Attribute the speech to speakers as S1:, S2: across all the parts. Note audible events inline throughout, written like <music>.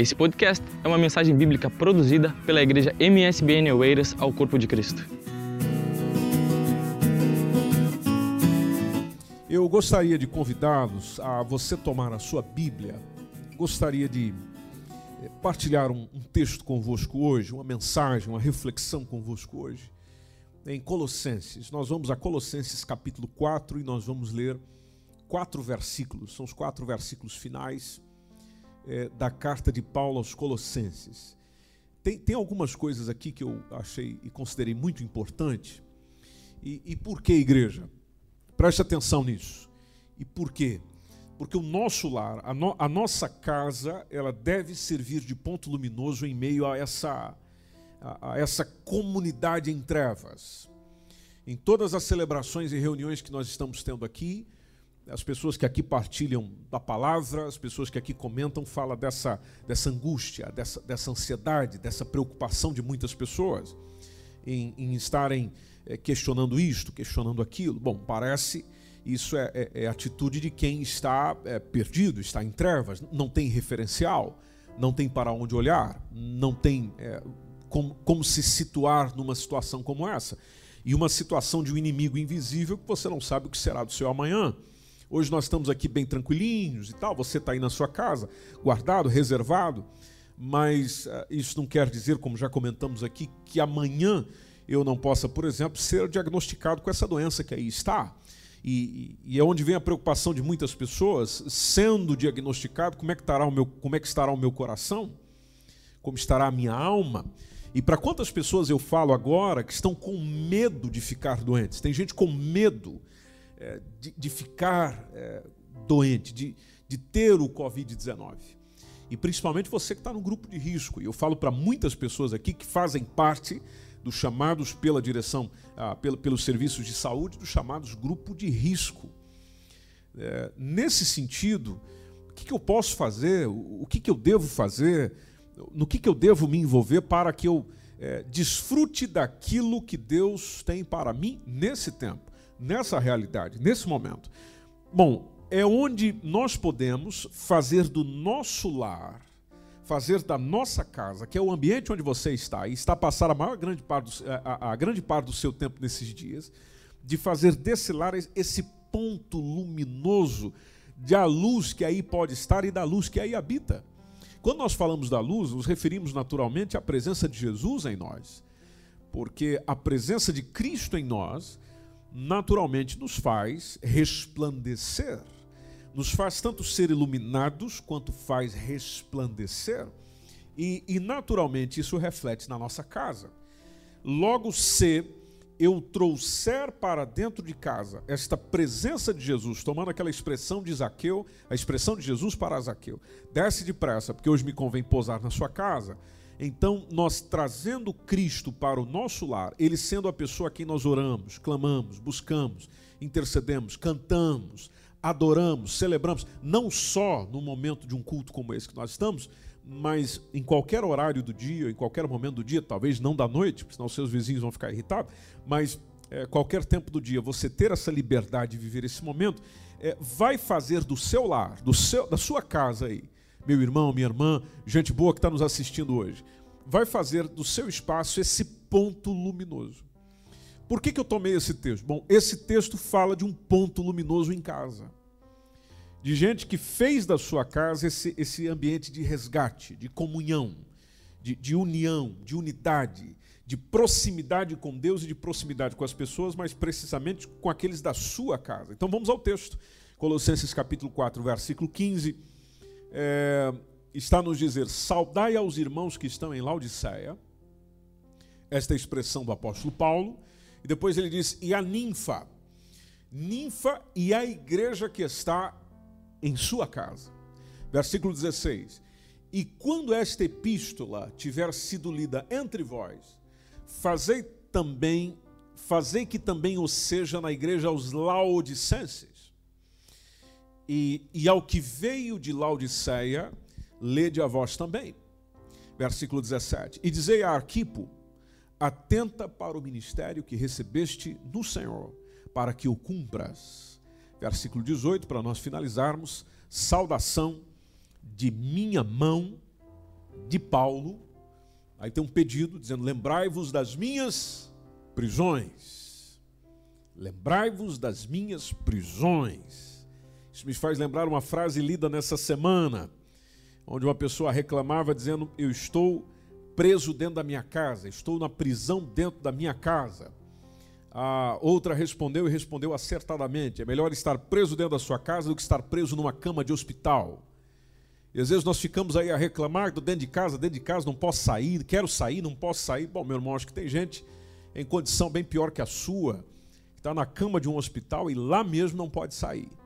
S1: Esse podcast é uma mensagem bíblica produzida pela igreja MSBN Oeiras ao Corpo de Cristo.
S2: Eu gostaria de convidá-los a você tomar a sua Bíblia. Gostaria de eh, partilhar um, um texto convosco hoje, uma mensagem, uma reflexão convosco hoje. Em Colossenses, nós vamos a Colossenses capítulo 4 e nós vamos ler quatro versículos, são os quatro versículos finais é, da carta de Paulo aos Colossenses. Tem, tem algumas coisas aqui que eu achei e considerei muito importante. E, e por que, igreja? Preste atenção nisso. E por quê? Porque o nosso lar, a, no, a nossa casa, ela deve servir de ponto luminoso em meio a essa, a, a essa comunidade em trevas. Em todas as celebrações e reuniões que nós estamos tendo aqui, as pessoas que aqui partilham da palavra, as pessoas que aqui comentam, falam dessa, dessa angústia, dessa, dessa ansiedade, dessa preocupação de muitas pessoas em, em estarem é, questionando isto, questionando aquilo. Bom, parece isso é, é, é atitude de quem está é, perdido, está em trevas, não tem referencial, não tem para onde olhar, não tem é, como, como se situar numa situação como essa. E uma situação de um inimigo invisível que você não sabe o que será do seu amanhã. Hoje nós estamos aqui bem tranquilinhos e tal, você está aí na sua casa, guardado, reservado, mas uh, isso não quer dizer, como já comentamos aqui, que amanhã eu não possa, por exemplo, ser diagnosticado com essa doença que aí está. E, e, é onde vem a preocupação de muitas pessoas, sendo diagnosticado, como é que estará o meu, como é que estará o meu coração? Como estará a minha alma? E para quantas pessoas eu falo agora que estão com medo de ficar doentes? Tem gente com medo é, de, de, ficar é, doente, de, de ter o Covid-19. E principalmente você que está no grupo de risco. E eu falo para muitas pessoas aqui que fazem parte dos chamados pela direção, ah, pelo, pelos serviços de saúde, dos chamados grupo de risco. É, nesse sentido, o que, que, eu posso fazer? O, que, que, eu devo fazer? No que, que eu devo me envolver para que eu é, desfrute daquilo que Deus tem para mim nesse tempo? Nessa realidade, nesse momento. Bom, é onde nós podemos fazer do nosso lar, fazer da nossa casa, que é o ambiente onde você está, e está a passar a maior grande parte do, a, a grande parte do seu tempo nesses dias, de fazer desse lar esse ponto luminoso de a luz que aí pode estar e da luz que aí habita. Quando nós falamos da luz, nos referimos naturalmente à presença de Jesus em nós. Porque a presença de Cristo em nós naturalmente nos faz resplandecer. Nos faz tanto ser iluminados quanto faz resplandecer. E, e naturalmente isso reflete na nossa casa. Logo, se eu trouxer para dentro de casa esta presença de Jesus, tomando aquela expressão de Zaqueu, a expressão de Jesus para Zaqueu, desce depressa, porque hoje me convém pousar na sua casa então, nós trazendo Cristo para o nosso lar, Ele sendo a pessoa a quem nós oramos, clamamos, buscamos, intercedemos, cantamos, adoramos, celebramos, não só no momento de um culto como esse que nós estamos, mas em qualquer horário do dia, em qualquer momento do dia, talvez não da noite, porque senão seus vizinhos vão ficar irritados, mas é, qualquer tempo do dia, você ter essa liberdade de viver esse momento, é, vai fazer do seu lar, do seu, da sua casa aí, meu irmão, minha irmã, gente boa que está nos assistindo hoje, vai fazer do seu espaço esse ponto luminoso. Por que, que eu tomei esse texto? Bom, esse texto fala de um ponto luminoso em casa. De gente que fez da sua casa esse, esse ambiente de resgate, de comunhão, de, de união, de unidade, de proximidade com Deus e de proximidade com as pessoas, mas precisamente com aqueles da sua casa. Então vamos ao texto. Colossenses capítulo 4, versículo 15 é, está nos dizer: saudai aos irmãos que estão em Laodiceia. Esta é expressão do apóstolo Paulo. E depois ele diz: e a ninfa. Ninfa e a igreja que está em sua casa. Versículo 16. E quando esta epístola tiver sido lida entre vós, fazei também, fazei que também o seja na igreja aos laodicenses e, e ao que veio de Laodiceia, lede a vós também. Versículo 17. E dizei a Arquipo: atenta para o ministério que recebeste no Senhor, para que o cumpras. Versículo 18, para nós finalizarmos: saudação de minha mão de Paulo. Aí tem um pedido dizendo: Lembrai-vos das minhas prisões. Lembrai-vos das minhas prisões. Isso me faz lembrar uma frase lida nessa semana, onde uma pessoa reclamava dizendo: Eu estou preso dentro da minha casa, estou na prisão dentro da minha casa. A outra respondeu e respondeu acertadamente: é melhor estar preso dentro da sua casa do que estar preso numa cama de hospital. E às vezes nós ficamos aí a reclamar do dentro de casa, dentro de casa não posso sair, quero sair, não posso sair. Bom, meu irmão, acho que tem gente em condição bem pior que a sua, que está na cama de um hospital e lá mesmo não pode sair.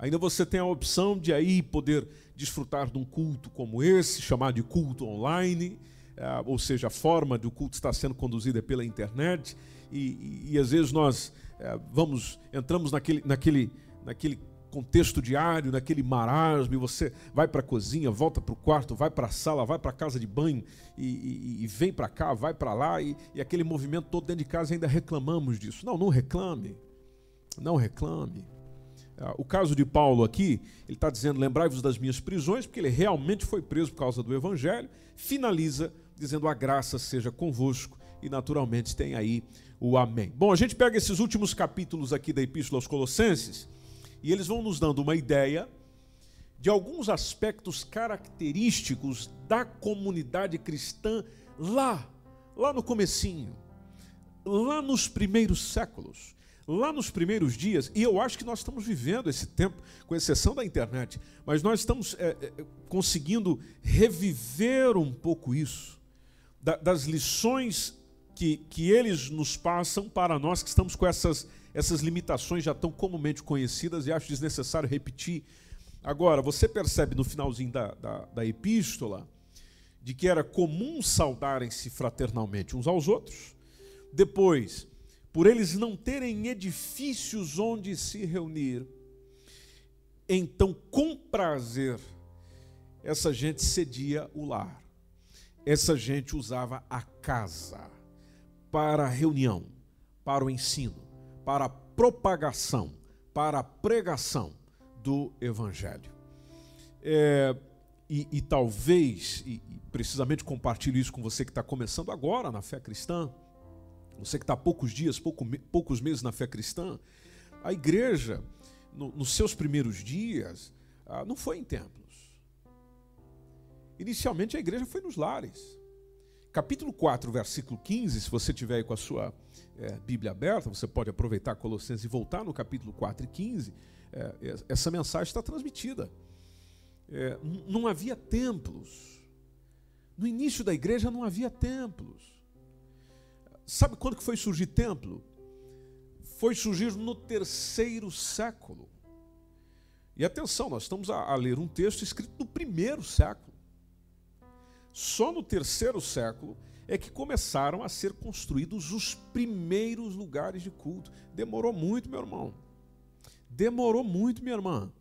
S2: Ainda você tem a opção de aí poder desfrutar de um culto como esse, chamado de culto online, eh, ou seja, a forma do culto está sendo conduzida pela internet e, e, e às vezes nós é, vamos, entramos naquele, naquele, naquele contexto diário, naquele marasmo, e você vai para a cozinha, volta para o quarto, vai para a sala, vai para a casa de banho e, e, e vem para cá, vai para lá, e, e, aquele movimento todo dentro de casa ainda reclamamos disso. Não, não reclame, não reclame. É, o caso de Paulo aqui, ele está dizendo: lembrai-vos das minhas prisões, porque ele realmente foi preso por causa do evangelho. Finaliza dizendo: a graça seja convosco, e naturalmente tem aí o amém. Bom, a gente pega esses últimos capítulos aqui da Epístola aos Colossenses e eles vão nos dando uma ideia de alguns aspectos característicos da comunidade cristã lá, lá no comecinho, lá nos primeiros séculos, lá nos primeiros dias, e eu acho que nós estamos vivendo esse tempo, com exceção da internet, mas nós estamos é, é, conseguindo reviver um pouco isso, da, das lições que, que eles nos passam para nós que estamos com essas, essas limitações já tão comumente conhecidas e acho desnecessário repetir. Agora, você percebe no finalzinho da, da, da epístola de que era comum saudarem-se fraternalmente uns aos outros. Depois, por eles não terem edifícios onde se reunir, então com prazer essa gente cedia o lar. Essa gente usava a casa para reunião, para o ensino, para a propagação, para a pregação do Evangelho. É, e, e, talvez, e, e precisamente compartilho isso com você que está começando agora na fé cristã, você que está há poucos dias, pouco, poucos meses na fé cristã, a igreja, no, nos seus primeiros dias, ah, não foi em templos. Inicialmente a igreja foi nos lares capítulo 4, versículo 15, se você tiver aí com a sua é, Bíblia aberta, você pode aproveitar Colossenses e voltar no capítulo 4 e 15, é, essa mensagem está transmitida. É, não havia templos. No início da igreja não havia templos. Sabe quando que foi surgir templo? Foi surgir no terceiro século. E atenção, nós estamos a, a ler um texto escrito no primeiro século. Só no terceiro século é que começaram a ser construídos os primeiros lugares de culto. Demorou muito, meu irmão. Demorou muito, minha irmã.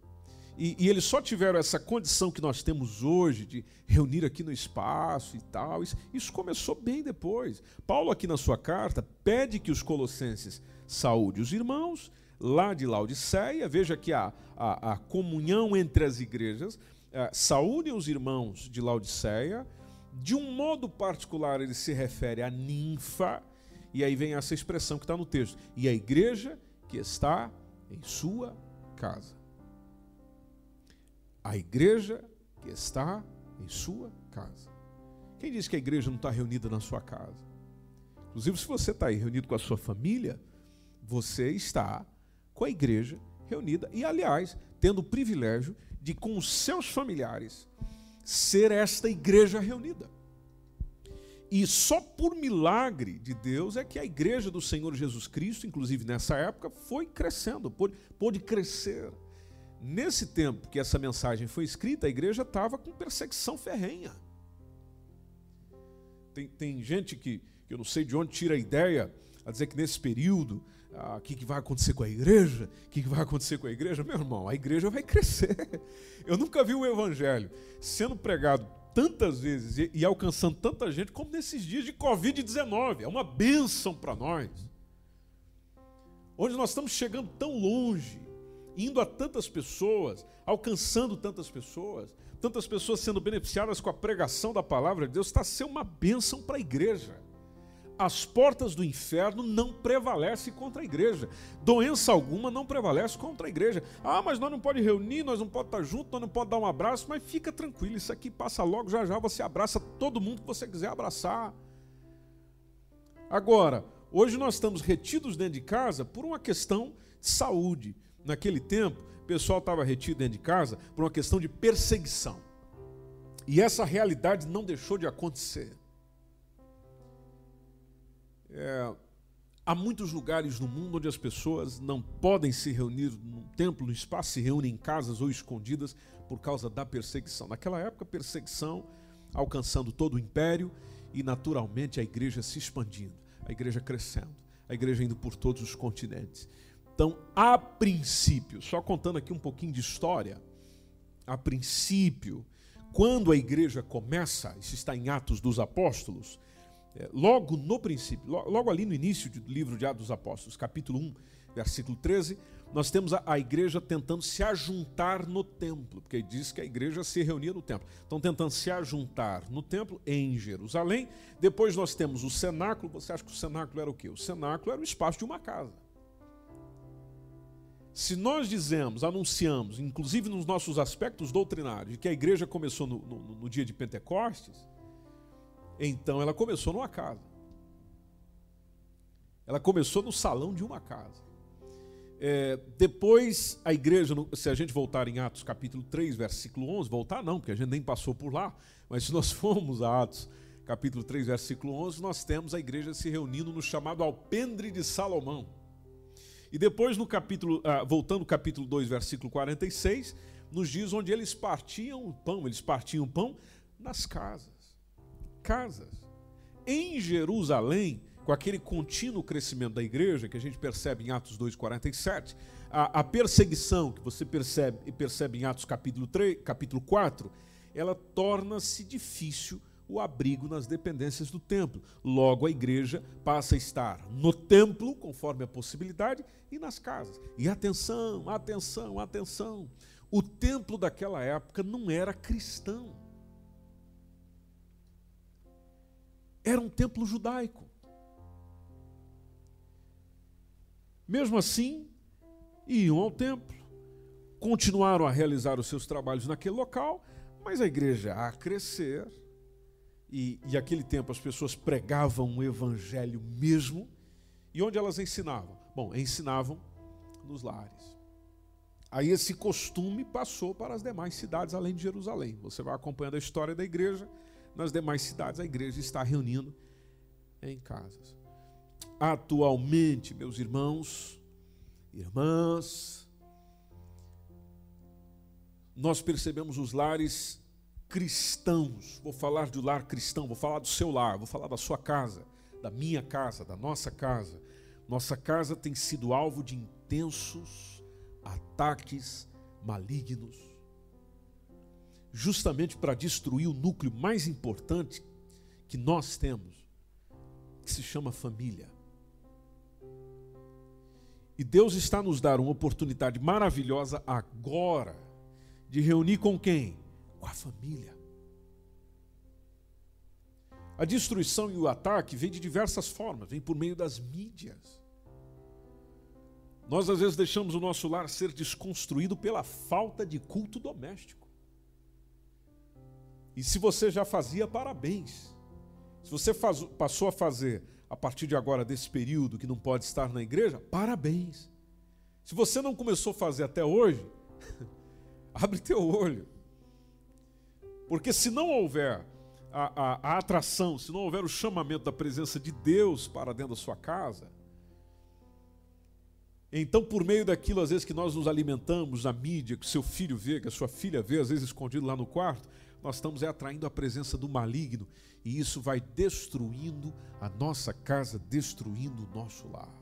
S2: E, e, eles só tiveram essa condição que nós temos hoje de reunir aqui no espaço e tal. Isso, isso, começou bem depois. Paulo, aqui na sua carta, pede que os colossenses saúde os irmãos lá de Laodiceia. Veja que a, a, a comunhão entre as igrejas. É, saúde os irmãos de Laodiceia de um modo particular, ele se refere à ninfa, e aí vem essa expressão que está no texto, e a igreja que está em sua casa. A igreja que está em sua casa. Quem diz que a igreja não está reunida na sua casa? Inclusive, se você está aí reunido com a sua família, você está com a igreja reunida e, aliás, tendo o privilégio de, com os seus familiares, ser esta igreja reunida. E só por milagre de Deus é que a igreja do Senhor Jesus Cristo, inclusive nessa época, foi crescendo, pôde, pôde crescer. Nesse tempo que essa mensagem foi escrita, a igreja estava com perseguição ferrenha. Tem, tem gente que, que eu não sei de onde tira a ideia a dizer que nesse período ah, o que, que, vai acontecer com a igreja? O que, que, vai acontecer com a igreja? Meu irmão, a igreja vai crescer. <laughs> Eu nunca vi o evangelho sendo pregado tantas vezes e, e alcançando tanta gente como nesses dias de Covid-19. É uma bênção para nós. Onde nós estamos chegando tão longe indo a tantas pessoas, alcançando tantas pessoas, tantas pessoas sendo beneficiadas com a pregação da palavra de Deus, está ser uma bênção para a igreja. As portas do inferno não prevalecem contra a igreja. Doença alguma não prevalece contra a igreja. Ah, mas nós não pode reunir, nós não pode estar junto, nós não pode dar um abraço, mas fica tranquilo, isso aqui passa logo, já já você abraça todo mundo que você quiser abraçar. Agora, hoje nós estamos retidos dentro de casa por uma questão de saúde. Naquele tempo, o pessoal estava retido dentro de casa por uma questão de perseguição. E essa realidade não deixou de acontecer. É, há muitos lugares no mundo onde as pessoas não podem se reunir num templo, no espaço, se reúnem em casas ou escondidas por causa da perseguição. Naquela época, perseguição alcançando todo o império e naturalmente a igreja se expandindo, a igreja crescendo, a igreja indo por todos os continentes. Então, a princípio, só contando aqui um pouquinho de história, a princípio, quando a igreja começa, isso está em Atos dos Apóstolos, é, logo no princípio, logo ali no início do livro de Atos dos Apóstolos, capítulo 1, versículo 13, nós temos a, a, igreja tentando se ajuntar no templo, porque diz que a igreja se reunia no templo. Então, tentando se ajuntar no templo em Jerusalém. Depois nós temos o cenáculo. Você acha que o cenáculo era o quê? O cenáculo era o espaço de uma casa. Se nós dizemos, anunciamos, inclusive nos nossos aspectos doutrinários, que a igreja começou no, no, no dia de Pentecostes, então ela começou numa casa. Ela começou no salão de uma casa. É, depois a igreja, se a gente voltar em Atos capítulo 3, versículo 11, voltar não, porque a gente nem passou por lá, mas se nós <laughs> formos a Atos capítulo 3, versículo 11, nós temos a igreja se reunindo no chamado alpendre de Salomão. E depois no capítulo, ah, voltando ao capítulo 2, versículo 46, nos diz onde eles partiam o pão, eles partiam o pão nas casas. Casas. Em Jerusalém, com aquele contínuo crescimento da igreja, que a gente percebe em Atos 2,47, a, a perseguição que você percebe percebe em Atos capítulo, 3, capítulo 4, ela torna-se difícil o abrigo nas dependências do templo. Logo, a igreja passa a estar no templo, conforme a possibilidade, e nas casas. E atenção, atenção, atenção. O templo daquela época não era cristão. Era um templo judaico. Mesmo assim, iam ao templo, continuaram a realizar os seus trabalhos naquele local, mas a igreja a crescer, e, e aquele tempo as pessoas pregavam o evangelho mesmo. E onde elas ensinavam? Bom, ensinavam nos lares. Aí esse costume passou para as demais cidades além de Jerusalém. Você vai acompanhando a história da igreja. Nas demais cidades, a igreja está reunindo em casas. Atualmente, meus irmãos, irmãs, nós percebemos os lares cristãos. Vou falar do lar cristão, vou falar do seu lar, vou falar da sua casa, da minha casa, da nossa casa. Nossa casa tem sido alvo de intensos ataques malignos, justamente para destruir o núcleo mais importante que nós temos, que se chama família. E Deus está nos dar uma oportunidade maravilhosa agora de reunir com quem? Com a família. A destruição e o ataque vem de diversas formas, vem por meio das mídias. Nós às vezes deixamos o nosso lar ser desconstruído pela falta de culto doméstico. E se você já fazia, parabéns. Se você faz, passou a fazer a partir de agora, desse período que não pode estar na igreja, parabéns. Se você não começou a fazer até hoje, <laughs> abre teu olho. Porque se não houver a, a, a, atração, se não houver o chamamento da presença de Deus para dentro da sua casa, então por meio daquilo, às vezes, que nós nos alimentamos, na mídia, que seu filho vê, que a sua filha vê, às vezes escondido lá no quarto, nós estamos é, atraindo a presença do maligno e isso vai destruindo a nossa casa, destruindo o nosso lar.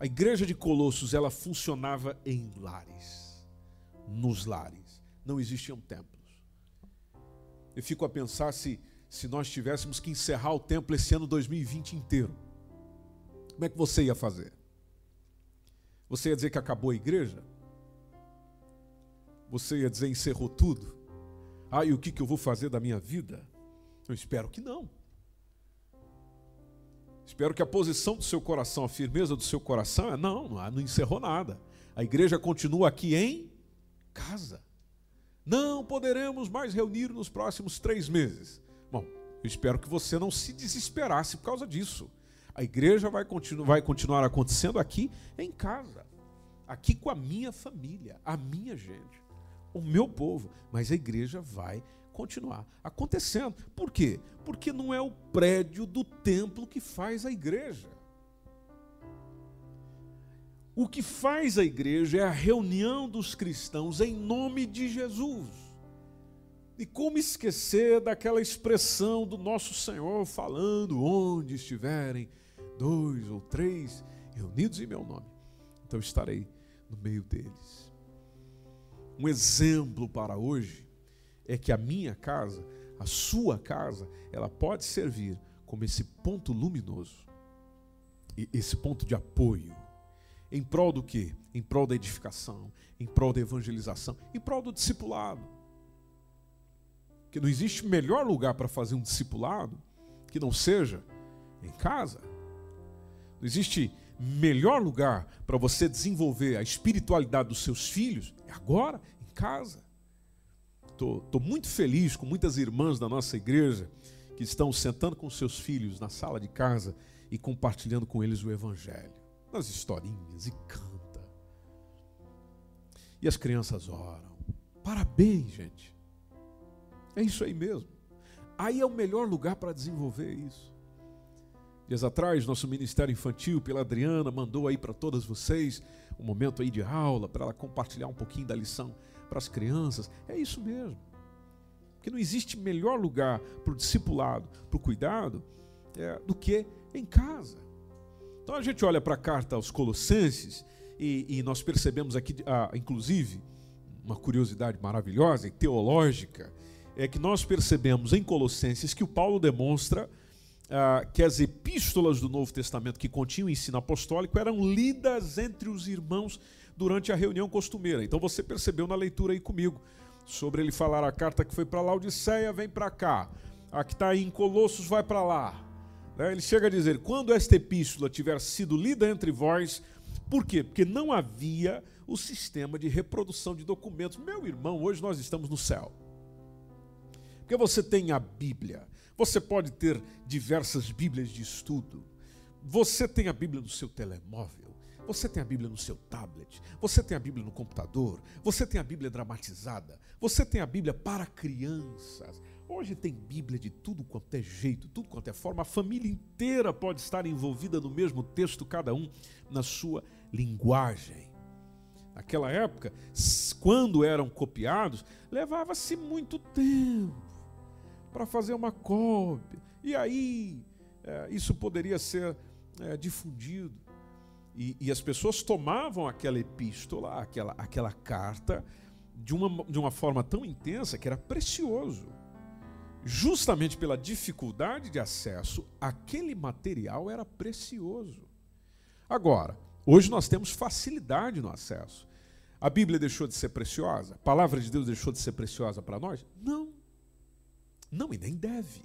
S2: A igreja de Colossos, ela funcionava em lares, nos lares não existiam templos. Eu fico a pensar se, se nós tivéssemos que encerrar o templo esse ano 2020 inteiro. Como é que você ia fazer? Você ia dizer que acabou a igreja? Você ia dizer encerrou tudo? Ah, e o que, que eu vou fazer da minha vida? Eu espero que não. Espero que a posição do seu coração, a firmeza do seu coração é: não, não encerrou nada. A igreja continua aqui em casa. Não poderemos mais reunir nos próximos três meses. Bom, eu espero que você não se desesperasse por causa disso. A igreja vai, continu vai continuar acontecendo aqui em casa, aqui com a minha família, a minha gente, o meu povo. Mas a igreja vai continuar acontecendo. Por quê? Porque não é o prédio do templo que faz a igreja. O que faz a igreja é a reunião dos cristãos em nome de Jesus. E como esquecer daquela expressão do nosso Senhor falando onde estiverem dois ou três reunidos em meu nome, então estarei no meio deles. Um exemplo para hoje é que a minha casa, a sua casa, ela pode servir como esse ponto luminoso, esse ponto de apoio. Em prol do quê? Em prol da edificação, em prol da evangelização, em prol do discipulado. Que não existe melhor lugar para fazer um discipulado que não seja em casa. Não existe melhor lugar para você desenvolver a espiritualidade dos seus filhos é agora, em casa. Estou muito feliz com muitas irmãs da nossa igreja que estão sentando com seus filhos na sala de casa e compartilhando com eles o Evangelho, nas historinhas e canta. E as crianças oram. Parabéns, gente. É isso aí mesmo. Aí é o melhor lugar para desenvolver isso. Dias atrás, nosso Ministério Infantil, pela Adriana, mandou aí para todas vocês um momento aí de aula, para ela compartilhar um pouquinho da lição para as crianças. É isso mesmo. Porque não existe melhor lugar para o discipulado, para o cuidado, é, do que em casa. Então a gente olha para a carta aos Colossenses e, e nós percebemos aqui, ah, inclusive, uma curiosidade maravilhosa e teológica, é que nós percebemos em Colossenses que o Paulo demonstra ah, que as epístolas do Novo Testamento que continham o ensino apostólico eram lidas entre os irmãos durante a reunião costumeira. Então você percebeu na leitura aí comigo sobre ele falar a carta que foi para Laodiceia, vem para cá. A que está em Colossos vai para lá. Né? Ele chega a dizer: quando esta epístola tiver sido lida entre vós, por quê? Porque não havia o sistema de reprodução de documentos. Meu irmão, hoje nós estamos no céu. Porque você tem a Bíblia. Você pode ter diversas Bíblias de estudo. Você tem a Bíblia no seu telemóvel. Você tem a Bíblia no seu tablet. Você tem a Bíblia no computador. Você tem a Bíblia dramatizada. Você tem a Bíblia para crianças. Hoje tem Bíblia de tudo quanto é jeito, tudo quanto é forma. A família inteira pode estar envolvida no mesmo texto, cada um na sua linguagem. Naquela época, quando eram copiados, levava-se muito tempo para fazer uma cópia. E aí é, isso poderia ser é, difundido. E, e, as pessoas tomavam aquela epístola, aquela, aquela carta, de uma, de uma forma tão intensa que era precioso. Justamente pela dificuldade de acesso, aquele material era precioso. Agora, hoje nós temos facilidade no acesso. A Bíblia deixou de ser preciosa? A palavra de Deus deixou de ser preciosa para nós? Não. Não, e nem deve.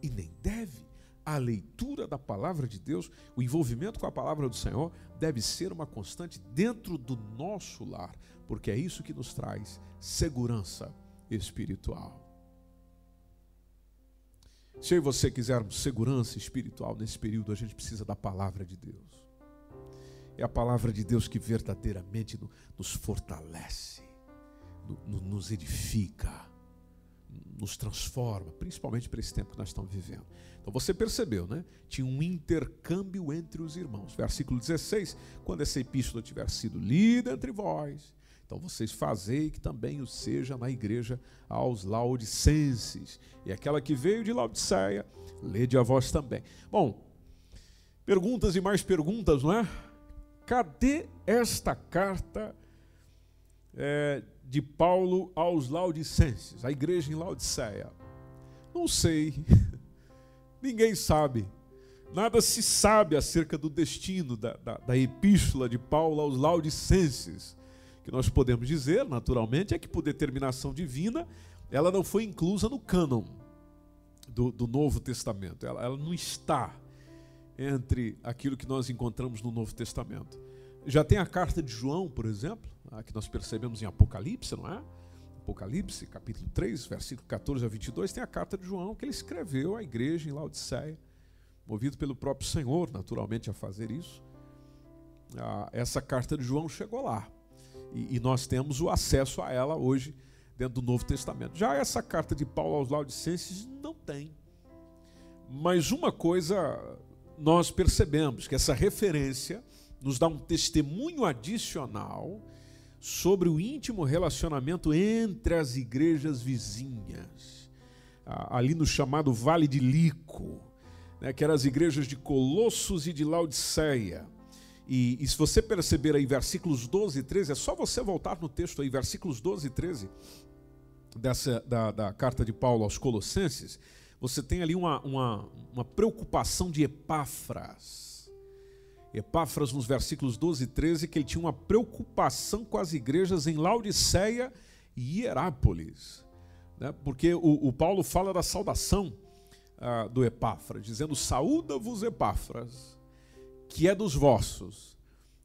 S2: E nem deve. A leitura da palavra de Deus, o envolvimento com a palavra do Senhor, deve ser uma constante dentro do nosso lar, porque é isso que nos traz segurança espiritual. Se eu e você quisermos segurança espiritual nesse período, a gente precisa da palavra de Deus. É a palavra de Deus que verdadeiramente nos fortalece, nos edifica nos transforma, principalmente para esse tempo que nós estamos vivendo. Então você percebeu, né? Tinha um intercâmbio entre os irmãos. Versículo 16: quando essa epístola tiver sido lida entre vós, então vocês fazei que também o seja na igreja aos laodicenses. E aquela que veio de Laodiceia, lede a vós também. Bom, perguntas e mais perguntas, não é? Cadê esta carta é, de Paulo aos Laodicenses, a igreja em Laodiceia? Não sei, <laughs> ninguém sabe. Nada se sabe acerca do destino da, da, da epístola de Paulo aos Laodicenses. Que nós podemos dizer, naturalmente, é que por determinação divina, ela não foi inclusa no cânon do, do Novo Testamento. Ela, ela não está entre aquilo que nós encontramos no Novo Testamento. Já tem a carta de João, por exemplo, a que nós percebemos em Apocalipse, não é? Apocalipse, capítulo 3, versículo 14 a 22, tem a carta de João que ele escreveu à igreja em Laodiceia movido pelo próprio Senhor, naturalmente, a fazer isso. Ah, essa carta de João chegou lá. E, e, nós temos o acesso a ela hoje dentro do Novo Testamento. Já essa carta de Paulo aos Laodicenses não tem. Mas uma coisa nós percebemos, que essa referência nos dá um testemunho adicional sobre o íntimo relacionamento entre as igrejas vizinhas. Ali no chamado Vale de Lico né, que eram as igrejas de Colossos e de Laodiceia. E, e, se você perceber aí versículos 12 e 13, é só você voltar no texto aí, versículos 12 e 13 dessa, da, da carta de Paulo aos Colossenses, você tem ali uma, uma, uma preocupação de Epáfras. Epáfras, nos versículos 12 e 13, que ele tinha uma preocupação com as igrejas em Laodiceia e Hierápolis. Né? Porque o, o Paulo fala da saudação ah, do Epáfras, dizendo: Saúda-vos, Epáfras, que é dos vossos,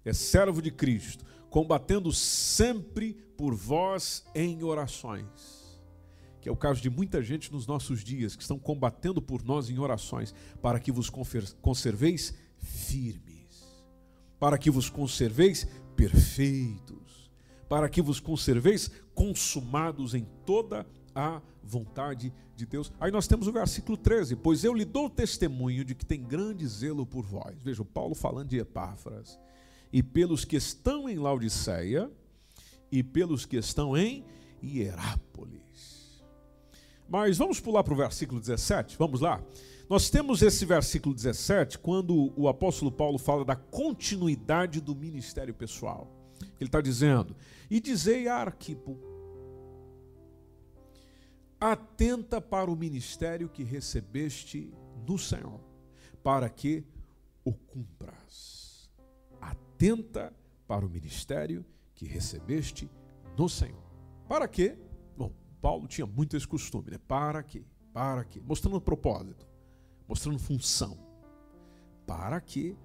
S2: é servo de Cristo, combatendo sempre por vós em orações. Que é o caso de muita gente nos nossos dias, que estão combatendo por nós em orações, para que vos conserveis firmes, para que vos conserveis perfeitos, para que vos conserveis consumados em toda a vontade de Deus. Aí nós temos o versículo 13: Pois eu lhe dou testemunho de que tem grande zelo por vós. Veja, o Paulo falando de Epáfras. E pelos que estão em Laodiceia, e pelos que estão em Hierápolis. Mas vamos pular para o versículo 17, vamos lá. Nós temos esse versículo 17 quando o apóstolo Paulo fala da continuidade do ministério pessoal. Ele está dizendo: E dizei a Arquipo, atenta para o ministério que recebeste no Senhor, para que o cumpras. Atenta para o ministério que recebeste no Senhor. Para quê? Bom, Paulo tinha muito esse costume, né? Para quê? Para quê? Mostrando propósito, mostrando função. Para que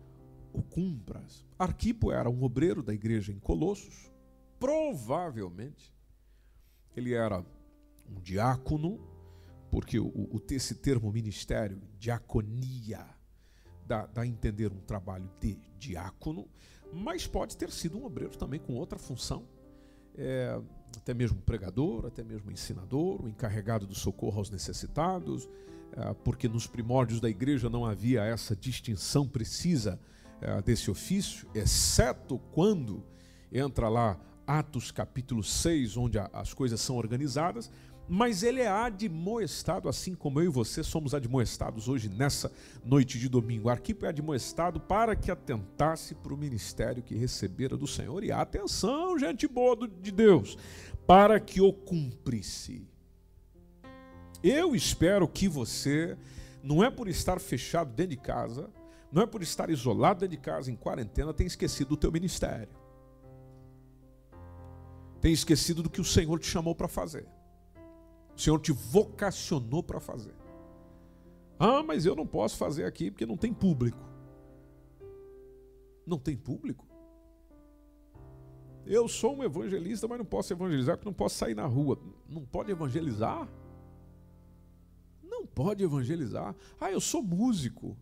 S2: o cumpras. Arquipo era um obreiro da igreja em Colossos, provavelmente ele era um diácono, porque o, o, esse termo ministério, diaconia, dá, dá a entender um trabalho de diácono, mas pode ter sido um obreiro também com outra função, é, até mesmo pregador, até mesmo ensinador, o encarregado do socorro aos necessitados, é, porque nos primórdios da igreja não havia essa distinção precisa é, desse ofício, exceto quando entra lá Atos capítulo 6, onde as coisas são organizadas, mas ele é admoestado, assim como eu e você somos admoestados hoje nessa noite de domingo. Arquipo é admoestado para que atentasse para o ministério que recebera do Senhor. E atenção, gente boa de Deus, para que o cumprisse. Eu espero que você, não é por estar fechado dentro de casa, não é por estar isolado dentro de casa, em quarentena, tenha esquecido do teu ministério. Tenha esquecido do que o Senhor te chamou para fazer. O Senhor te vocacionou para fazer. Ah, mas eu não posso fazer aqui porque não tem público. Não tem público? Eu sou um evangelista, mas não posso evangelizar porque não posso sair na rua. Não pode evangelizar? Não pode evangelizar. Ah, eu sou músico.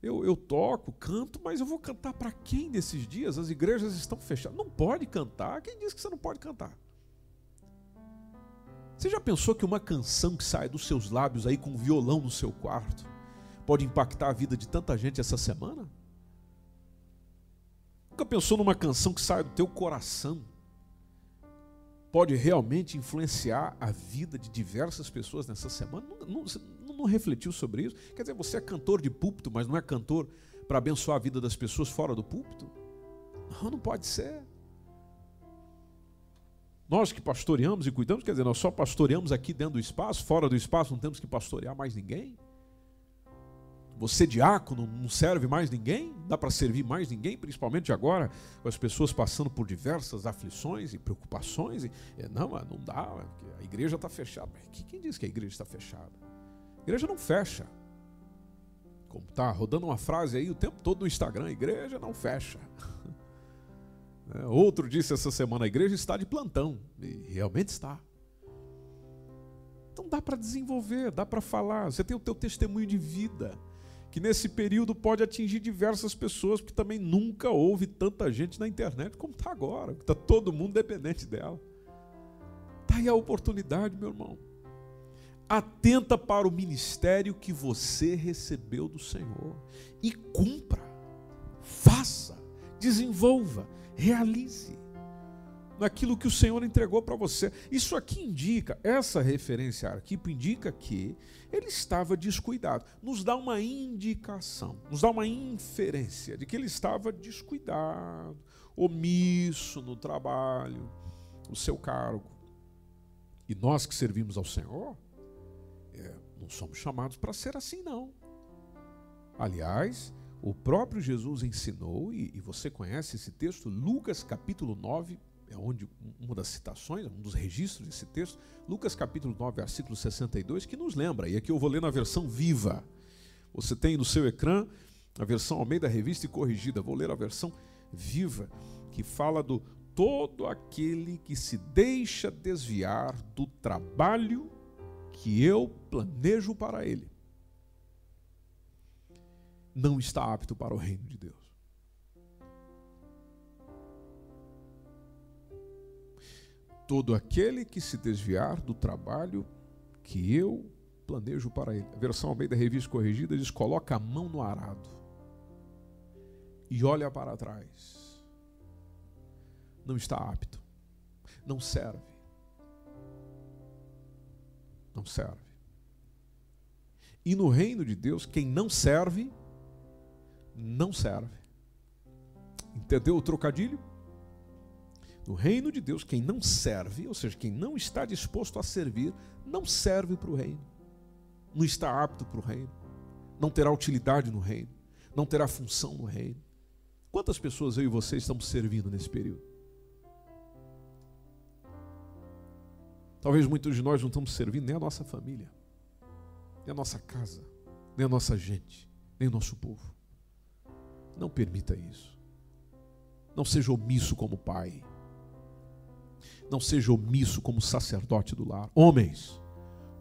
S2: Eu, eu toco, canto, mas eu vou cantar para quem nesses dias? As igrejas estão fechadas. Não pode cantar. Quem diz que você não pode cantar? Você já pensou que uma canção que sai dos seus lábios aí com um violão no seu quarto pode impactar a vida de tanta gente essa semana? Nunca pensou numa canção que sai do teu coração pode realmente influenciar a vida de diversas pessoas nessa semana? Não, não, não, refletiu sobre isso? Quer dizer, você é cantor de púlpito, mas não é cantor para abençoar a vida das pessoas fora do púlpito? Não, não pode ser. Nós que pastoreamos e cuidamos, quer dizer, nós só pastoreamos aqui dentro do espaço, fora do espaço não temos que pastorear mais ninguém. Você, diácono, não serve mais ninguém? Dá para servir mais ninguém, principalmente agora, com as pessoas passando por diversas aflições e preocupações. E, não, não dá, a igreja está fechada. Quem diz que a igreja está fechada? A igreja não fecha. Como tá rodando uma frase aí o tempo todo no Instagram, igreja não fecha. <laughs> É, outro disse essa semana, a igreja está de plantão. E realmente está. Então dá para desenvolver, dá para falar. Você tem o teu testemunho de vida, que nesse período pode atingir diversas pessoas, porque também nunca houve tanta gente na internet como está agora, está todo mundo dependente dela. Está aí a oportunidade, meu irmão. Atenta para o ministério que você recebeu do Senhor e cumpra, faça, desenvolva, realize naquilo que o Senhor entregou para você. Isso aqui indica, essa referência a Arquipo indica que ele estava descuidado. Nos dá uma indicação, nos dá uma inferência de que ele estava descuidado, omisso no trabalho, no seu cargo. E nós que servimos ao Senhor, é, não somos chamados para ser assim, não. Aliás, o próprio Jesus ensinou, e, e você conhece esse texto, Lucas capítulo 9, é onde uma das citações, um dos registros desse texto, Lucas capítulo 9, versículo 62, que nos lembra, e aqui eu vou ler na versão viva. Você tem no seu ecrã a versão ao meio da revista e corrigida, vou ler a versão viva, que fala do todo aquele que se deixa desviar do trabalho que eu planejo para ele, não está apto para o reino de Deus. todo aquele que se desviar do trabalho que eu planejo para ele. A versão ao meio da revista corrigida diz: coloca a mão no arado e olha para trás. Não está apto, não serve. Não serve. E no reino de Deus, quem não serve, não serve. Entendeu o trocadilho? No reino de Deus, quem não serve, ou seja, quem não está disposto a servir, não serve para o reino. Não está apto para o reino. Não terá utilidade no reino. Não terá função no reino. Quantas pessoas eu e você estamos servindo nesse período? Talvez muitos de nós não estamos servindo nem a nossa família, nem a nossa casa, nem a nossa gente, nem o nosso povo. Não permita isso. Não seja omisso como pai. Não seja omisso como sacerdote do lar. Homens,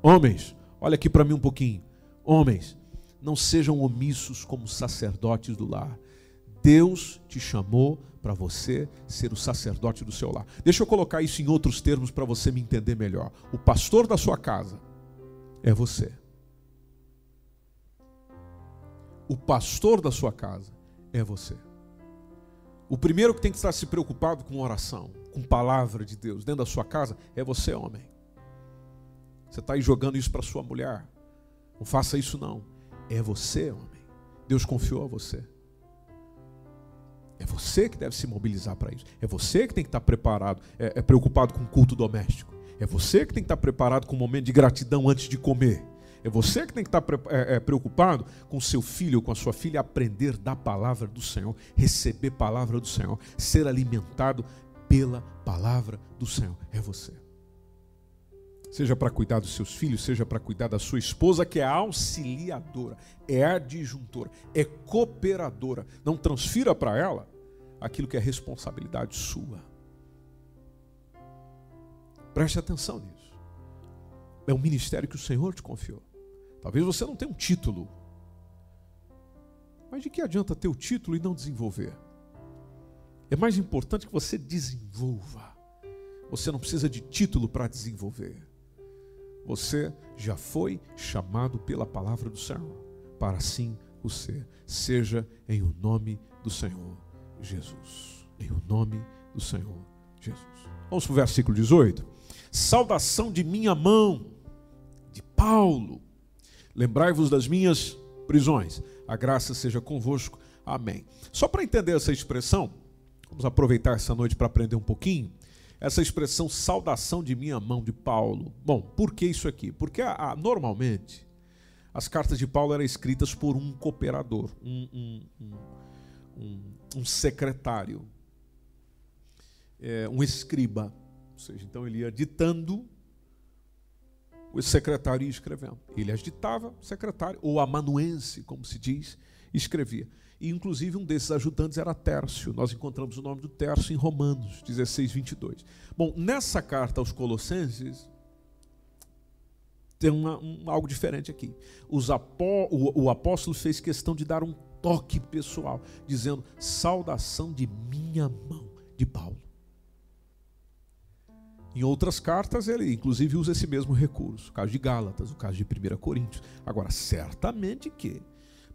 S2: homens, olha aqui para mim um pouquinho. Homens, não sejam omissos como sacerdotes do lar. Deus te chamou para você ser o sacerdote do seu lar. Deixa eu colocar isso em outros termos para você me entender melhor. O pastor da sua casa é você. O pastor da sua casa é você. O primeiro que tem que estar se preocupado com oração, com palavra de Deus dentro da sua casa é você, homem. Você está aí jogando isso para sua mulher. Não faça isso não. É você, homem. Deus confiou a você. É você que deve se mobilizar para isso. É você que tem que estar preparado, é, é preocupado com o culto doméstico. É você que tem que estar preparado com o um momento de gratidão antes de comer. É você que tem que estar é, é, preocupado com seu filho ou com a sua filha aprender da palavra do Senhor, receber palavra do Senhor, ser alimentado pela palavra do Senhor. É você. Seja para cuidar dos seus filhos, seja para cuidar da sua esposa, que é auxiliadora, é adjuntora, é cooperadora. Não transfira para ela aquilo que é responsabilidade sua. Preste atenção nisso. É um ministério que o Senhor te confiou. Talvez você não tenha um título. Mas de que adianta ter o título e não desenvolver? É mais importante que você desenvolva. Você não precisa de título para desenvolver. Você já foi chamado pela palavra do Senhor para assim o ser. Seja em o nome do Senhor Jesus. Em o nome do Senhor Jesus. Vamos para o versículo 18. Saudação de minha mão, de Paulo. Lembrai-vos das minhas prisões. A graça seja convosco. Amém. Só para entender essa expressão, Vamos aproveitar essa noite para aprender um pouquinho. Essa expressão saudação de minha mão de Paulo. Bom, por que isso aqui? Porque a, a, normalmente as cartas de Paulo eram escritas por um cooperador, um, um, um, um secretário, é, um escriba. Ou seja, então ele ia ditando, o secretário ia escrevendo. Ele as ditava, o secretário, ou amanuense, como se diz, escrevia. E inclusive um desses ajudantes era Tércio. Nós encontramos o nome do Tércio em Romanos 16, 22. Bom, nessa carta aos Colossenses, tem uma, um, algo diferente aqui. Apó, o, o apóstolo fez questão de dar um toque pessoal, dizendo: saudação de minha mão, de Paulo. Em outras cartas, ele inclusive usa esse mesmo recurso, o caso de Gálatas, o caso de 1 Coríntios. Agora, certamente que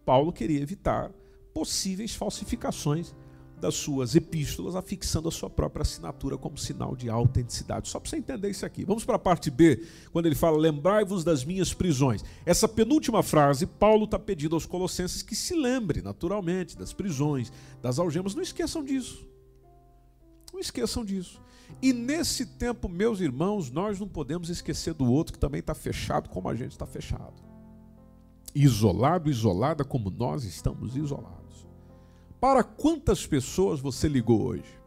S2: Paulo queria evitar possíveis falsificações das suas epístolas, afixando a sua própria assinatura como sinal de autenticidade. Só para você entender isso aqui. Vamos para a parte B, quando ele fala: Lembrai-vos das minhas prisões. Essa penúltima frase, Paulo está pedindo aos Colossenses que se lembre, naturalmente, das prisões, das algemas. Não esqueçam disso. Não esqueçam disso. E nesse tempo, meus irmãos, nós não podemos esquecer do outro que também está fechado como a gente está fechado. Isolado, isolada como nós estamos isolados. Para quantas pessoas você ligou hoje?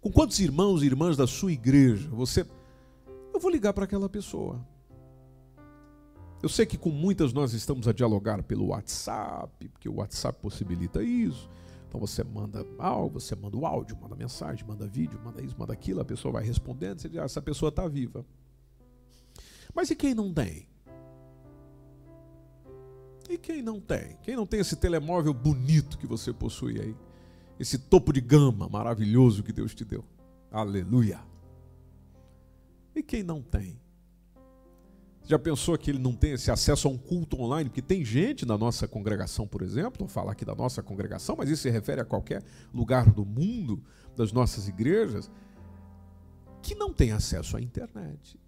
S2: Com quantos irmãos e irmãs da sua igreja você. Eu vou ligar para aquela pessoa. Eu sei que com muitas nós estamos a dialogar pelo WhatsApp, porque o WhatsApp possibilita isso. Então você manda algo, você manda o áudio, manda mensagem, manda vídeo, manda isso, manda aquilo, a pessoa vai respondendo, você diz, ah, essa pessoa está viva. Mas e quem não tem? E quem não tem? Quem não tem esse telemóvel bonito que você possui aí? Esse topo de gama maravilhoso que Deus te deu. Aleluia. E quem não tem? Já pensou que ele não tem esse acesso a um culto online? Porque tem gente na nossa congregação, por exemplo, vou falar aqui da nossa congregação, mas isso se refere a qualquer lugar do mundo, das nossas igrejas, que não tem acesso à internet.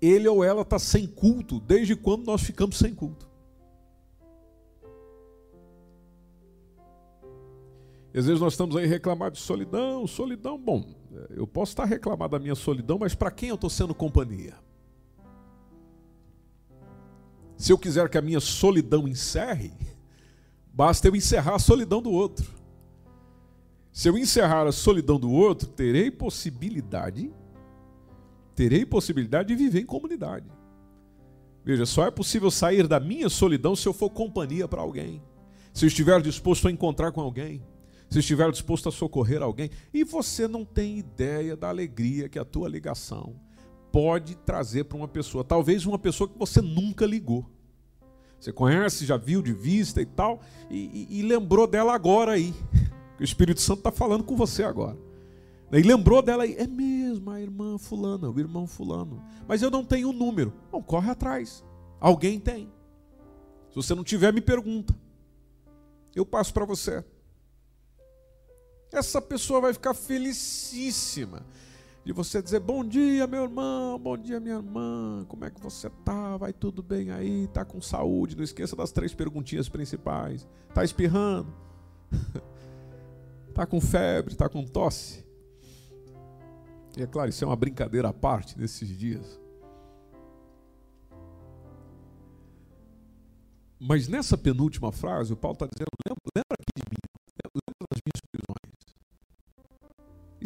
S2: Ele ou ela está sem culto desde quando nós ficamos sem culto. E às vezes nós estamos aí reclamando de solidão, solidão. Bom, eu posso estar reclamando da minha solidão, mas para quem eu estou sendo companhia? Se eu quiser que a minha solidão encerre, basta eu encerrar a solidão do outro. Se eu encerrar a solidão do outro, terei possibilidade, terei possibilidade de viver em comunidade. Veja, só é possível sair da minha solidão se eu for companhia para alguém. Se eu estiver disposto a encontrar com alguém se estiver disposto a socorrer alguém, e você não tem ideia da alegria que a tua ligação pode trazer para uma pessoa, talvez uma pessoa que você nunca ligou. Você conhece, já viu de vista e tal, e, e, e lembrou dela agora aí. <laughs> O Espírito Santo está falando com você agora. E lembrou dela aí, é mesmo, a irmã fulana, o irmão fulano. Mas eu não tenho o um número. Não, corre atrás. Alguém tem. Se você não tiver, me pergunta. Eu passo para você essa pessoa vai ficar felicíssima de você dizer bom dia, meu irmão, bom dia, minha irmã, como é que você tá? Vai tudo bem aí? Tá com saúde? Não esqueça das três perguntinhas principais. Tá espirrando? <laughs> tá com febre? Tá com tosse? E é claro, isso é uma brincadeira à parte nesses dias. Mas nessa penúltima frase, o Paulo está dizendo: lembra, lembra aqui de mim, lembra das minhas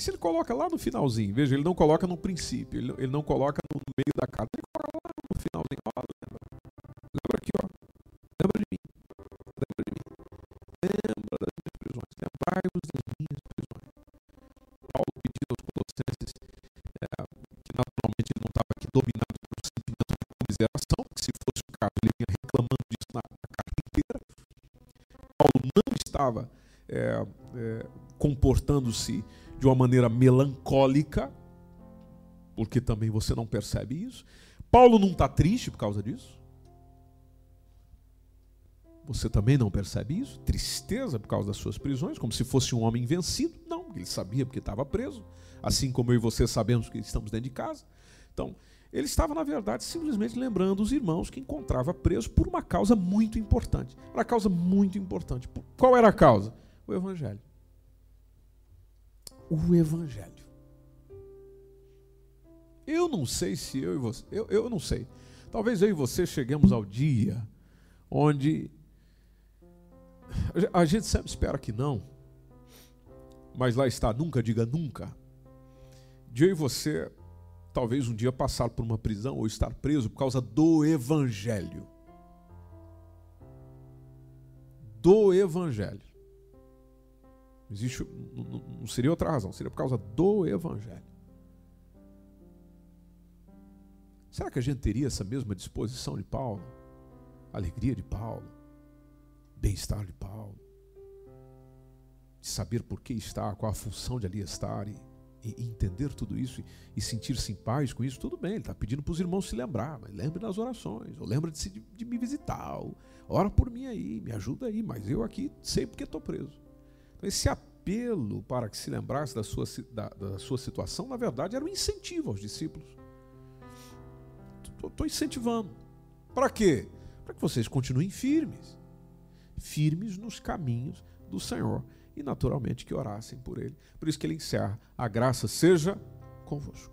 S2: se ele coloca lá no finalzinho, veja, ele não coloca no princípio, ele, ele não coloca no meio da carta, ele coloca lá no finalzinho. Ó, lembra. lembra aqui, ó. Lembra de mim. Lembra de mim. Lembra das minhas prisões. Lembrai-vos das minhas prisões. Paulo pediu aos Colossenses é, que naturalmente ele não estava aqui dominado por sentimento de comiseração, que se fosse o caso ele vinha reclamando disso na, na carta inteira. Paulo não estava é, é, comportando-se de uma maneira melancólica, porque também você não percebe isso. Paulo não está triste por causa disso. Você também não percebe isso? Tristeza por causa das suas prisões, como se fosse um homem vencido? Não, ele sabia porque estava preso, assim como eu e você sabemos que estamos dentro de casa. Então, ele estava, na verdade, simplesmente lembrando os irmãos que encontrava preso por uma causa muito importante. Era uma causa muito importante. Qual era a causa? O Evangelho o Evangelho. Eu não sei se eu e você, eu, eu não sei. Talvez eu e você cheguemos ao dia onde a gente sempre espera que não, mas lá está, nunca diga nunca. De eu e você, talvez um dia passar por uma prisão ou estar preso por causa do Evangelho. Do Evangelho. Existe, não seria outra razão, seria por causa do Evangelho. Será que a gente teria essa mesma disposição de Paulo? Alegria de Paulo? Bem-estar de Paulo? De saber por que está, qual a função de ali estar e, e entender tudo isso e, e sentir-se em paz com isso? Tudo bem, ele está pedindo para os irmãos se lembrar, mas lembre nas orações, ou lembra de, de, de me visitar, ou, ora por mim aí, me ajuda aí, mas eu aqui sei porque estou preso. Esse apelo para que se lembrasse da sua, da, da sua situação, na verdade, era um incentivo aos discípulos Estou incentivando. Para quê? Para que vocês continuem firmes. Firmes nos caminhos do Senhor. E naturalmente que orassem por Ele. Por isso que ele encerra: a graça seja convosco.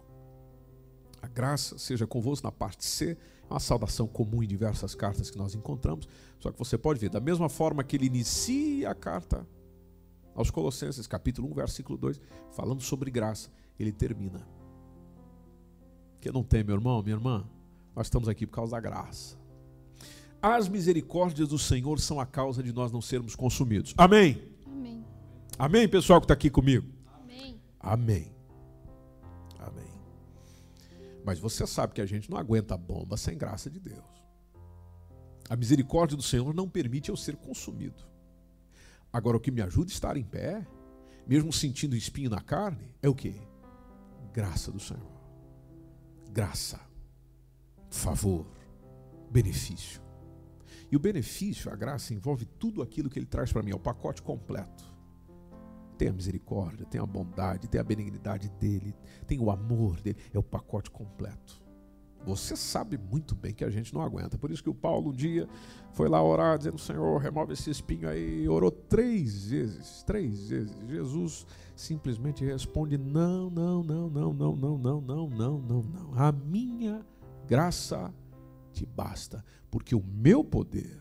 S2: A graça seja convosco na parte C. É uma saudação comum em diversas cartas que nós encontramos. Só que você pode ver, da mesma forma que ele inicia a carta aos Colossenses, capítulo 1, versículo 2, falando sobre graça, ele termina. Que não tem, meu irmão, minha irmã, nós estamos aqui por causa da graça. As misericórdias do Senhor são a causa de nós não sermos consumidos. Amém? Amém. Amém, pessoal que está aqui comigo? Amém. Amém. Amém. Mas você sabe que a gente não aguenta a bomba sem graça de Deus. A misericórdia do Senhor não permite eu ser consumido. Agora, o que me ajuda a estar em pé, mesmo sentindo espinho na carne, é o que? Graça do Senhor. Graça favor, benefício. E o benefício, a graça, envolve tudo aquilo que ele traz para mim, é o pacote completo. Tem a misericórdia, tem a bondade, tem a benignidade dele, tem o amor dele, é o pacote completo. Você sabe muito bem que a gente não aguenta. Por isso que o Paulo um dia foi lá orar, dizendo: Senhor, remove esse espinho aí. Orou três vezes, três vezes. Jesus simplesmente responde: Não, não, não, não, não, não, não, não, não, não, não. A minha graça te basta, porque o meu poder,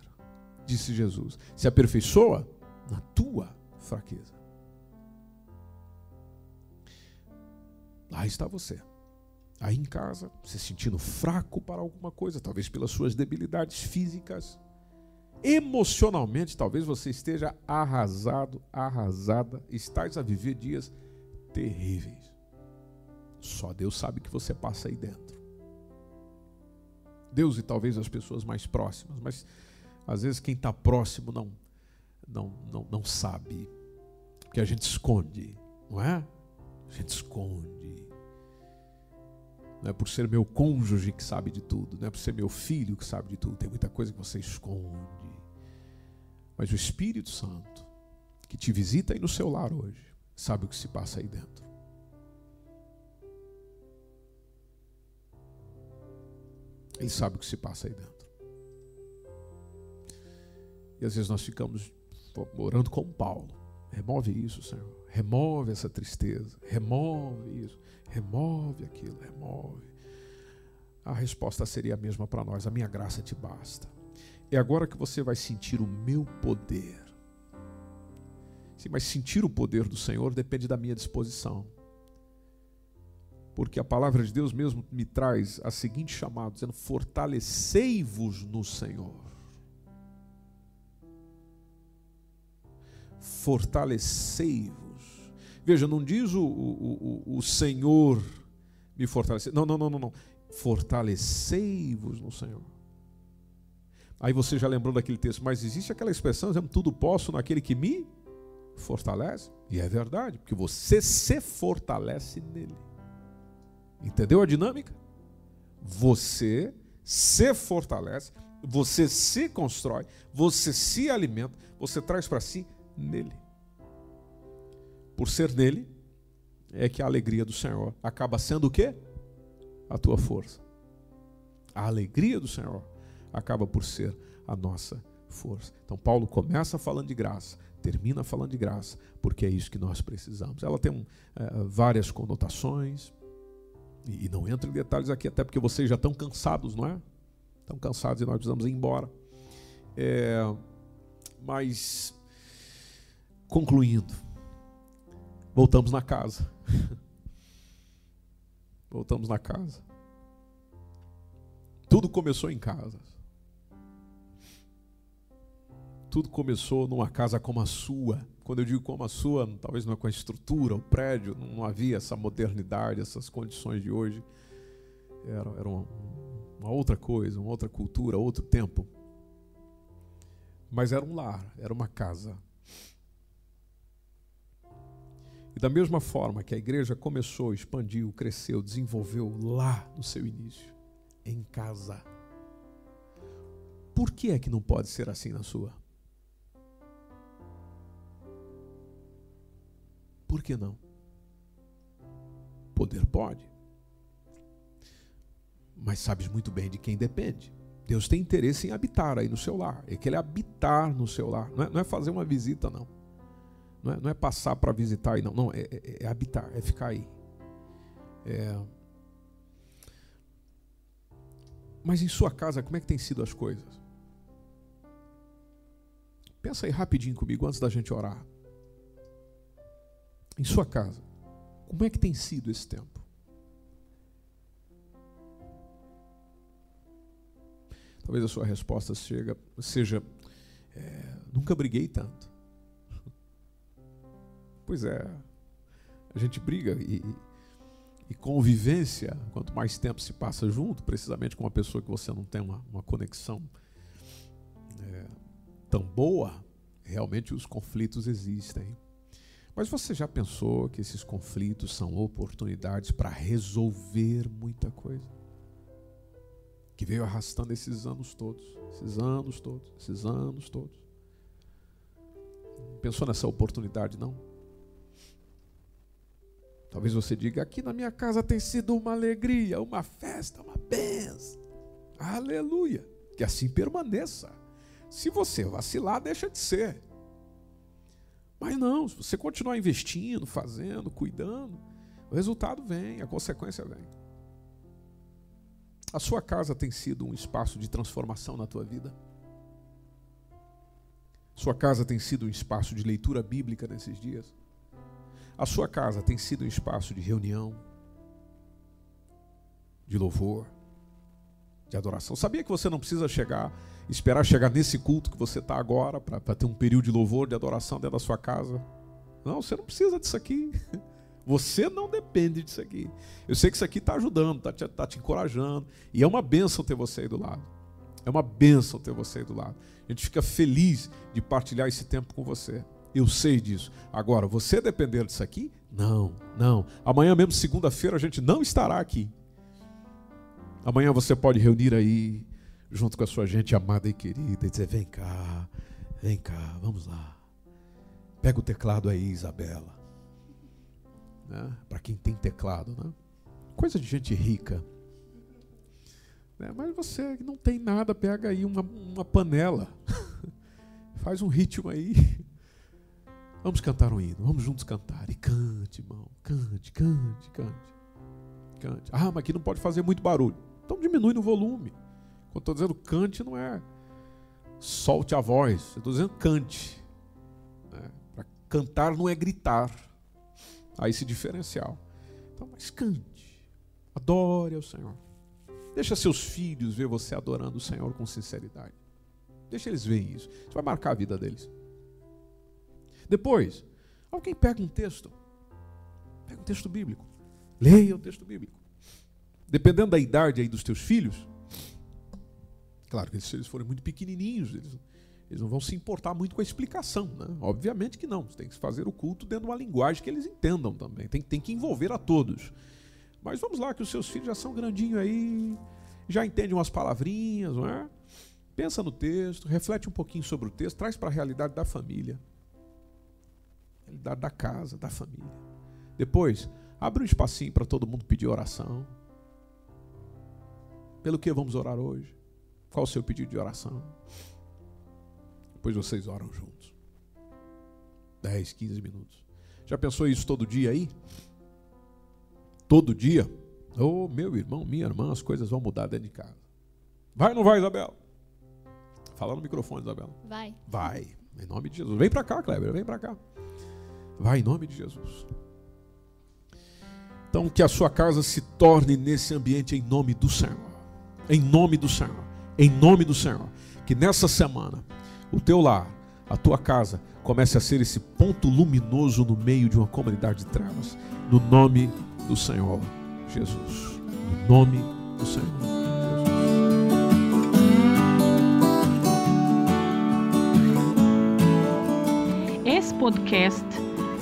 S2: disse Jesus, se aperfeiçoa na tua fraqueza. Lá está você. Aí em casa, se sentindo fraco para alguma coisa, talvez pelas suas debilidades físicas, emocionalmente, talvez você esteja arrasado, arrasada, estás a viver dias terríveis. Só Deus sabe que você passa aí dentro. Deus e talvez as pessoas mais próximas, mas às vezes quem está próximo não, não, não, não sabe, porque a gente esconde, não é? A gente esconde. Não é por ser meu cônjuge que sabe de tudo, não é por ser meu filho que sabe de tudo, tem muita coisa que você esconde. Mas o Espírito Santo, que te visita aí no seu lar hoje, sabe o que se passa aí dentro. Ele sabe o que se passa aí dentro. E às vezes nós ficamos orando com Paulo. Remove isso, Senhor. Remove essa tristeza. Remove isso. Remove aquilo. Remove. A resposta seria a mesma para nós. A minha graça te basta. É agora que você vai sentir o meu poder. Sim, mas sentir o poder do Senhor depende da minha disposição porque a palavra de Deus mesmo me traz a seguinte chamada, dizendo: fortalecei-vos no Senhor. Fortalecei-vos. Veja, não diz o, o, o, o Senhor me fortalecer. Não, não, não, não, não. Fortalecei-vos no Senhor. Aí você já lembrou daquele texto, mas existe aquela expressão, dizendo, tudo posso naquele que me fortalece. E é verdade, porque você se fortalece nele. Entendeu a dinâmica? Você se fortalece, você se constrói, você se alimenta, você traz para si nele. Por ser nele, é que a alegria do Senhor acaba sendo o quê? A tua força. A alegria do Senhor acaba por ser a nossa força. Então Paulo começa falando de graça, termina falando de graça, porque é isso que nós precisamos. Ela tem é, várias conotações, E não entro em detalhes aqui, até porque vocês já estão cansados, não é? Estão cansados e nós precisamos ir embora. É, mas, concluindo, voltamos na casa. <laughs> voltamos na casa. Tudo começou em casa. Tudo começou numa casa como a sua. Quando eu digo como a sua, talvez não é com a estrutura, o prédio, não havia essa modernidade, essas condições de hoje. Era, era uma, uma outra coisa, uma outra cultura, outro tempo. Mas era um lar, era uma casa. E da mesma forma que a igreja começou, expandiu, cresceu, desenvolveu lá no seu início, em casa. Por que é que não pode ser assim na sua? Por que não? Poder pode. Mas sabes muito bem de quem depende. Deus tem interesse em habitar aí no seu lar. É que ele habitar no seu lar. Não é, não é fazer uma visita, não. Não é, não é passar para visitar aí, não. Não, é, é, é, habitar, é ficar aí. É... Mas em sua casa, como é que tem sido as coisas? Pensa aí rapidinho comigo antes da gente orar em sua casa, como é que tem sido esse tempo? Talvez a sua resposta chega, seja: é, nunca briguei tanto. Pois é, a gente briga e, e, convivência, quanto mais tempo se passa junto, precisamente com uma pessoa que você não tem uma, uma conexão é, tão boa, realmente os conflitos existem. Mas você já pensou que esses conflitos são oportunidades para resolver muita coisa? Que veio arrastando esses anos todos, esses anos todos, esses anos todos. Pensou nessa oportunidade, não? Talvez você diga: aqui na minha casa tem sido uma alegria, uma festa, uma benção. Aleluia. Que assim permaneça. Se você vacilar, deixa de ser. Mas não, se você continuar investindo, fazendo, cuidando, o resultado vem, a consequência vem. A sua casa tem sido um espaço de transformação na tua vida? Sua casa tem sido um espaço de leitura bíblica nesses dias? A sua casa tem sido um espaço de reunião, de louvor, de adoração? Sabia que você não precisa chegar esperar chegar nesse culto que você está agora para ter um período de louvor, de adoração dentro da sua casa. Não, você não precisa disso aqui. <laughs> Você não depende disso aqui. Eu sei que isso aqui está ajudando, está te, tá te encorajando. E é uma benção ter você aí do lado. É uma benção ter você aí do lado. A gente fica feliz de partilhar esse tempo com você. Eu sei disso. Agora, você depender disso aqui? Não, não. Amanhã mesmo, segunda-feira, a gente não estará aqui. Amanhã você pode reunir aí junto com a sua gente amada e querida e dizer: vem cá, vem cá, vamos lá. Pega o teclado aí, Isabela. Né? Para quem tem teclado, né? Coisa de gente rica. Né? Mas você que não tem nada, pega aí uma, uma panela. <laughs> Faz um ritmo aí. Vamos cantar um hino, vamos juntos cantar. E cante, irmão. Cante, cante, cante. Cante. Ah, mas aqui não pode fazer muito barulho. Então diminui no volume. Quando estou dizendo cante, não é solte a voz. Estou dizendo cante. Né? Para cantar não é gritar. Há esse diferencial. Então, mas cante. Adore ao Senhor. Deixa seus filhos ver você adorando o Senhor com sinceridade. Deixa eles verem isso. Isso vai marcar a vida deles. Depois, alguém pega um texto. Pega um texto bíblico. Leia o texto bíblico. Dependendo da idade aí dos teus filhos, Claro que se eles forem muito pequenininhos, eles, eles não vão se importar muito com a explicação. Né? Obviamente que não. Você tem que fazer o culto dentro de uma linguagem que eles entendam também. Tem, tem que envolver a todos. Mas vamos lá, que os seus filhos já são grandinhos aí, já entendem umas palavrinhas, não é? Pensa no texto, reflete um pouquinho sobre o texto, traz para a realidade da família. Realidade da casa, da família. Depois, abre um espacinho para todo mundo pedir oração. Pelo que vamos orar hoje? Qual o seu pedido de oração? Depois vocês oram juntos. 10, 15 minutos. Já pensou isso todo dia aí? Todo dia? Ô oh, meu irmão, minha irmã, as coisas vão mudar dentro de casa. Vai ou não vai, Isabela? Fala no microfone, Isabela.
S3: Vai.
S2: Vai. Em nome de Jesus. Vem para cá, Kleber, vem para cá. Vai em nome de Jesus. Então, que a sua casa se torne nesse ambiente em nome do Senhor. Em nome do Senhor. Em nome do Senhor. Que nessa semana, o teu lar, a tua casa, comece a ser esse ponto luminoso no meio de uma comunidade de trevas. No nome do Senhor Jesus. No nome do Senhor.
S4: Esse podcast